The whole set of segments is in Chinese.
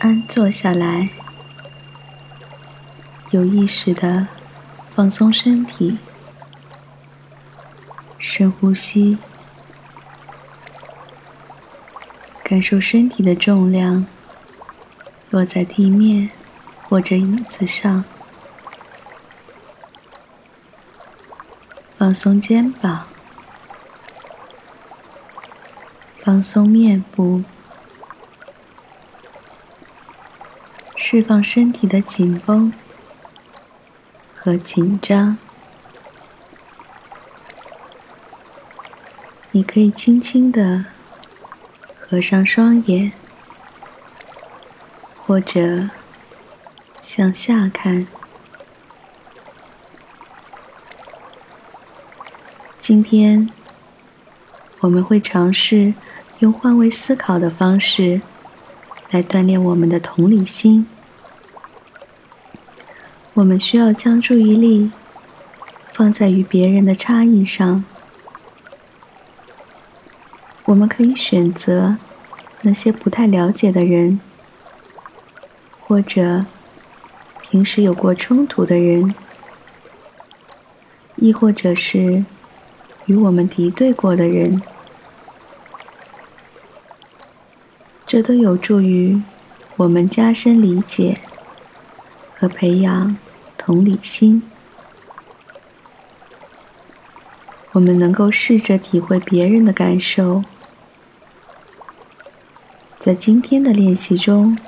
安坐下来，有意识的放松身体，深呼吸，感受身体的重量落在地面或者椅子上，放松肩膀。放松面部，释放身体的紧绷和紧张。你可以轻轻的合上双眼，或者向下看。今天我们会尝试。用换位思考的方式来锻炼我们的同理心。我们需要将注意力放在与别人的差异上。我们可以选择那些不太了解的人，或者平时有过冲突的人，亦或者是与我们敌对过的人。这都有助于我们加深理解和培养同理心。我们能够试着体会别人的感受。在今天的练习中，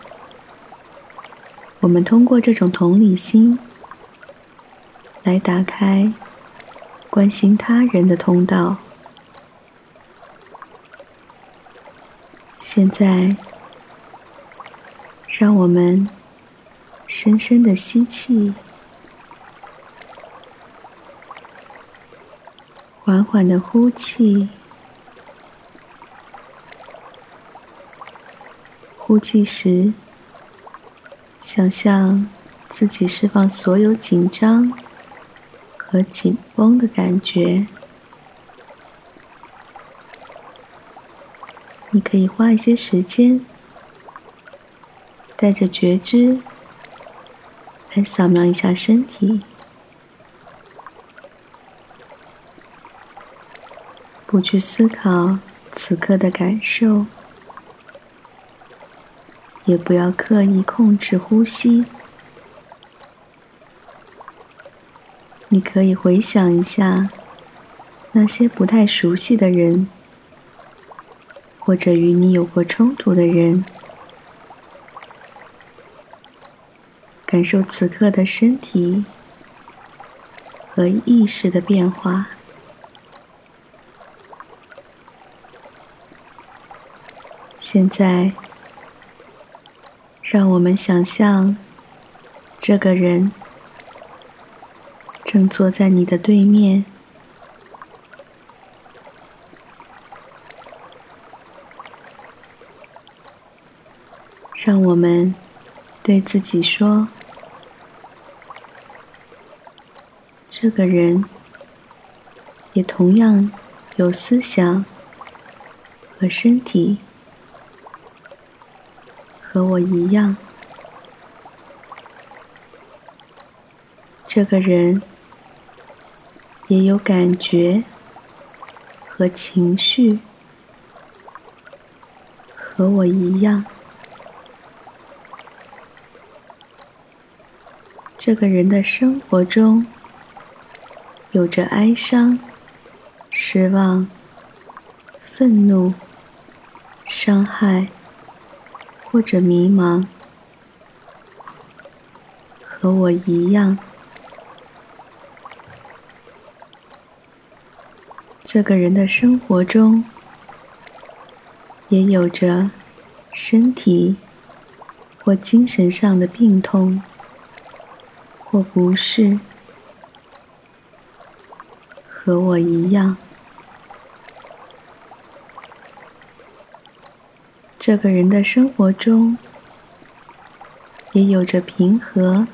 我们通过这种同理心来打开关心他人的通道。现在，让我们深深的吸气，缓缓的呼气。呼气时，想象自己释放所有紧张和紧绷的感觉。你可以花一些时间，带着觉知来扫描一下身体，不去思考此刻的感受，也不要刻意控制呼吸。你可以回想一下那些不太熟悉的人。或者与你有过冲突的人，感受此刻的身体和意识的变化。现在，让我们想象，这个人正坐在你的对面。让我们对自己说：“这个人也同样有思想和身体，和我一样。这个人也有感觉和情绪，和我一样。”这个人的生活中有着哀伤、失望、愤怒、伤害或者迷茫，和我一样。这个人的生活中也有着身体或精神上的病痛。或不是和我一样，这个人的生活中也有着平和、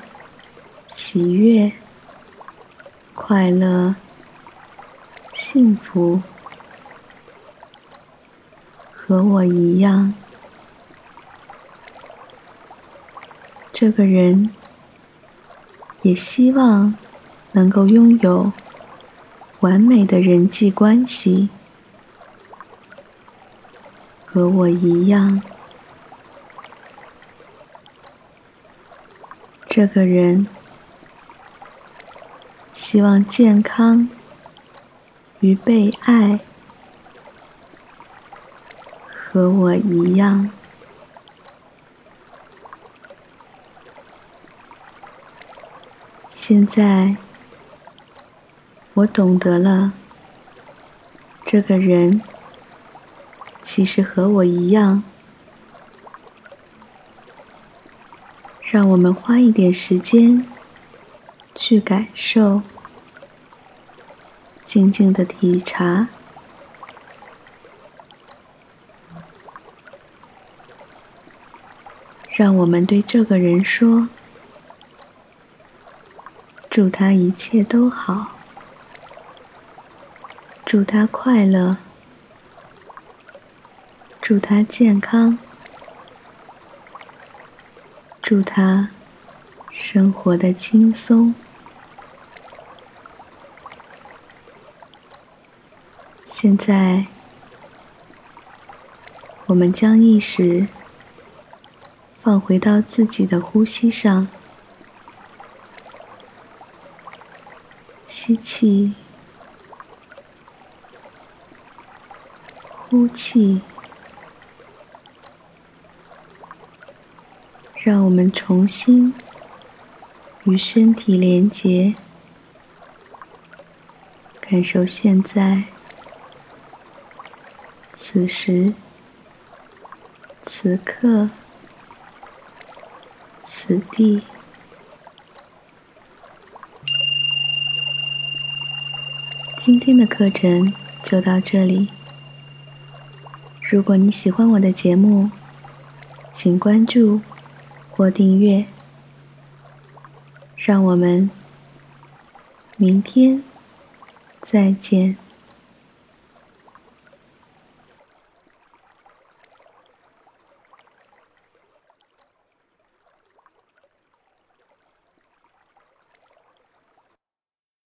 喜悦、快乐、幸福，和我一样。这个人也希望能够拥有完美的人际关系，和我一样。这个人希望健康与被爱，和我一样。现在我懂得了，这个人其实和我一样。让我们花一点时间去感受，静静的体察。让我们对这个人说：“祝他一切都好，祝他快乐，祝他健康。”祝他生活的轻松。现在，我们将意识放回到自己的呼吸上，吸气，呼气。让我们重新与身体连结，感受现在、此时、此刻、此地。今天的课程就到这里。如果你喜欢我的节目，请关注。或订阅，让我们明天再见。